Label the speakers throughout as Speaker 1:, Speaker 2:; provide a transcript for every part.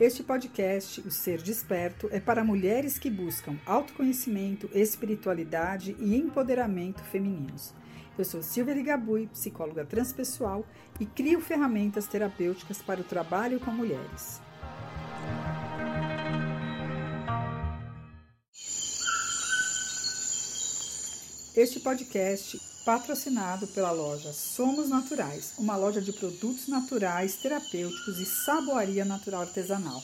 Speaker 1: Este podcast, O Ser Desperto, é para mulheres que buscam autoconhecimento, espiritualidade e empoderamento femininos. Eu sou Silvia Ligabui, psicóloga transpessoal e crio ferramentas terapêuticas para o trabalho com mulheres. Este podcast patrocinado pela loja Somos Naturais, uma loja de produtos naturais, terapêuticos e saboaria natural artesanal.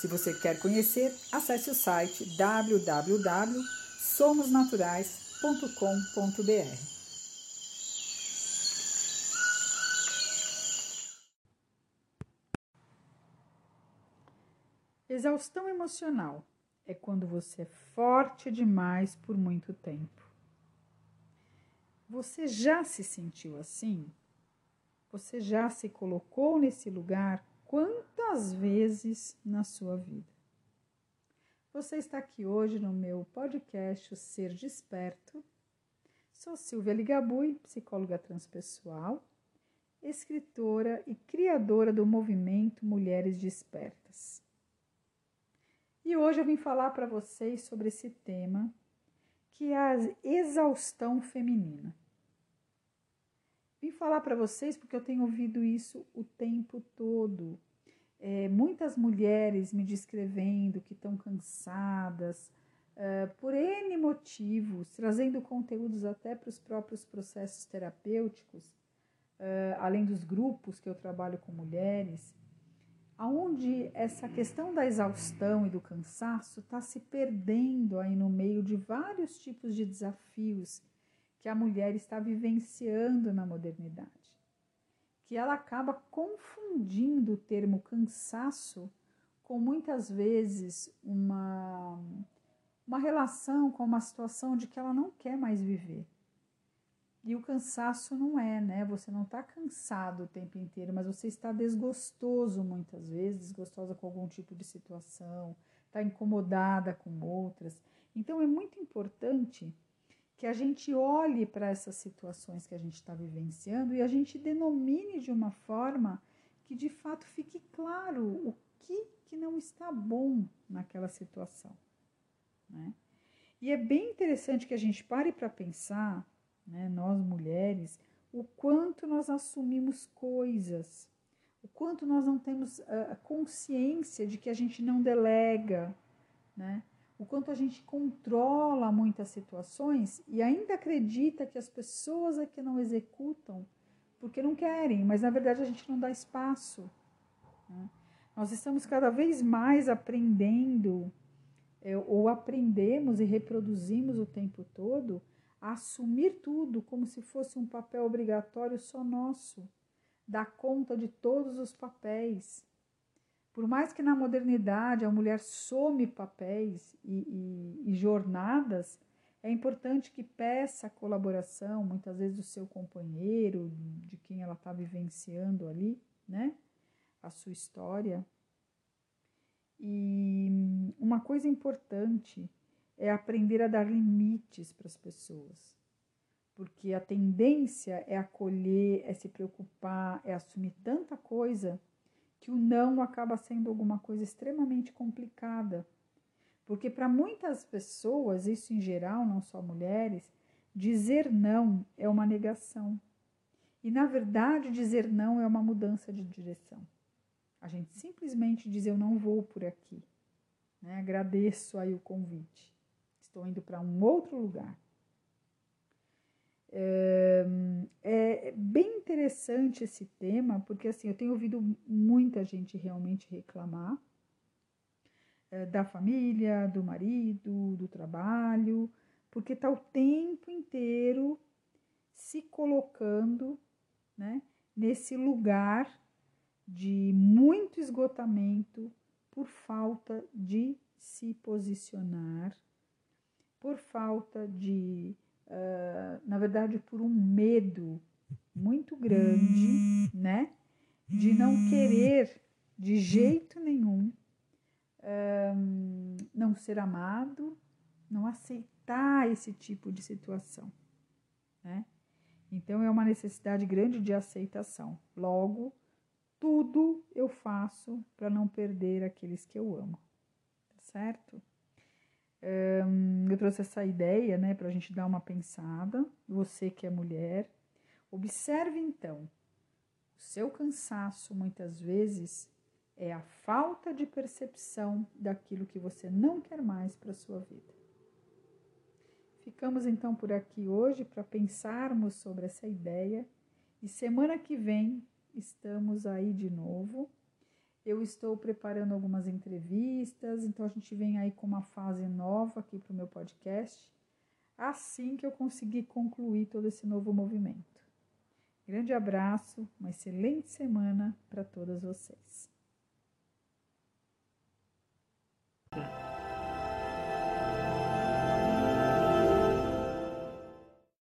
Speaker 1: Se você quer conhecer, acesse o site www.somosnaturais.com.br. Exaustão emocional é quando você é forte demais por muito tempo. Você já se sentiu assim? Você já se colocou nesse lugar quantas vezes na sua vida? Você está aqui hoje no meu podcast O Ser Desperto. Sou Silvia Ligabui, psicóloga transpessoal, escritora e criadora do movimento Mulheres Despertas. E hoje eu vim falar para vocês sobre esse tema que é a exaustão feminina. Vim falar para vocês porque eu tenho ouvido isso o tempo todo. É, muitas mulheres me descrevendo que estão cansadas uh, por N motivos, trazendo conteúdos até para os próprios processos terapêuticos, uh, além dos grupos que eu trabalho com mulheres, aonde essa questão da exaustão e do cansaço está se perdendo aí no meio de vários tipos de desafios que a mulher está vivenciando na modernidade. Que ela acaba confundindo o termo cansaço com muitas vezes uma, uma relação com uma situação de que ela não quer mais viver. E o cansaço não é, né? Você não está cansado o tempo inteiro, mas você está desgostoso muitas vezes, desgostosa com algum tipo de situação, está incomodada com outras. Então é muito importante que a gente olhe para essas situações que a gente está vivenciando e a gente denomine de uma forma que de fato fique claro o que, que não está bom naquela situação. Né? E é bem interessante que a gente pare para pensar, né, nós mulheres, o quanto nós assumimos coisas, o quanto nós não temos a consciência de que a gente não delega, né? o quanto a gente controla muitas situações e ainda acredita que as pessoas é que não executam porque não querem, mas na verdade a gente não dá espaço. Né? Nós estamos cada vez mais aprendendo, é, ou aprendemos e reproduzimos o tempo todo, assumir tudo como se fosse um papel obrigatório só nosso, dar conta de todos os papéis. Por mais que na modernidade a mulher some papéis e, e, e jornadas, é importante que peça a colaboração, muitas vezes do seu companheiro, de quem ela está vivenciando ali, né? A sua história. E uma coisa importante é aprender a dar limites para as pessoas. Porque a tendência é acolher, é se preocupar, é assumir tanta coisa que o não acaba sendo alguma coisa extremamente complicada. Porque para muitas pessoas, isso em geral, não só mulheres, dizer não é uma negação. E na verdade, dizer não é uma mudança de direção. A gente simplesmente diz eu não vou por aqui. Né? Agradeço aí o convite. Estou indo para um outro lugar. É, é, bem interessante esse tema, porque assim, eu tenho ouvido muita gente realmente reclamar é, da família, do marido, do trabalho, porque está o tempo inteiro se colocando né, nesse lugar de muito esgotamento por falta de se posicionar, por falta de uh, na verdade, por um medo muito grande, né? De não querer de jeito nenhum um, não ser amado, não aceitar esse tipo de situação, né? Então é uma necessidade grande de aceitação. Logo, tudo eu faço para não perder aqueles que eu amo. Tá certo? Eu trouxe essa ideia, né, para a gente dar uma pensada. Você que é mulher, observe então. O seu cansaço muitas vezes é a falta de percepção daquilo que você não quer mais para sua vida. Ficamos então por aqui hoje para pensarmos sobre essa ideia e semana que vem estamos aí de novo. Eu estou preparando algumas entrevistas, então a gente vem aí com uma fase nova aqui para o meu podcast, assim que eu conseguir concluir todo esse novo movimento. Grande abraço, uma excelente semana para todas vocês.